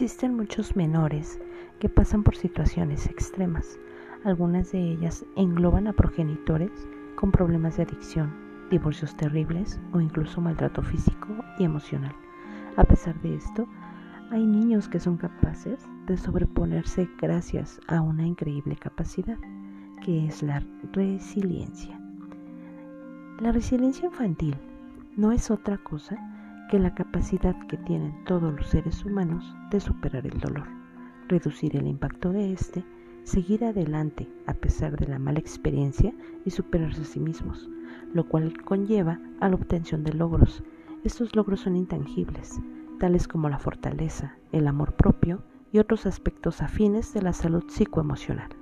Existen muchos menores que pasan por situaciones extremas. Algunas de ellas engloban a progenitores con problemas de adicción, divorcios terribles o incluso maltrato físico y emocional. A pesar de esto, hay niños que son capaces de sobreponerse gracias a una increíble capacidad, que es la resiliencia. La resiliencia infantil no es otra cosa que la capacidad que tienen todos los seres humanos de superar el dolor, reducir el impacto de éste, seguir adelante a pesar de la mala experiencia y superarse a sí mismos, lo cual conlleva a la obtención de logros. Estos logros son intangibles, tales como la fortaleza, el amor propio y otros aspectos afines de la salud psicoemocional.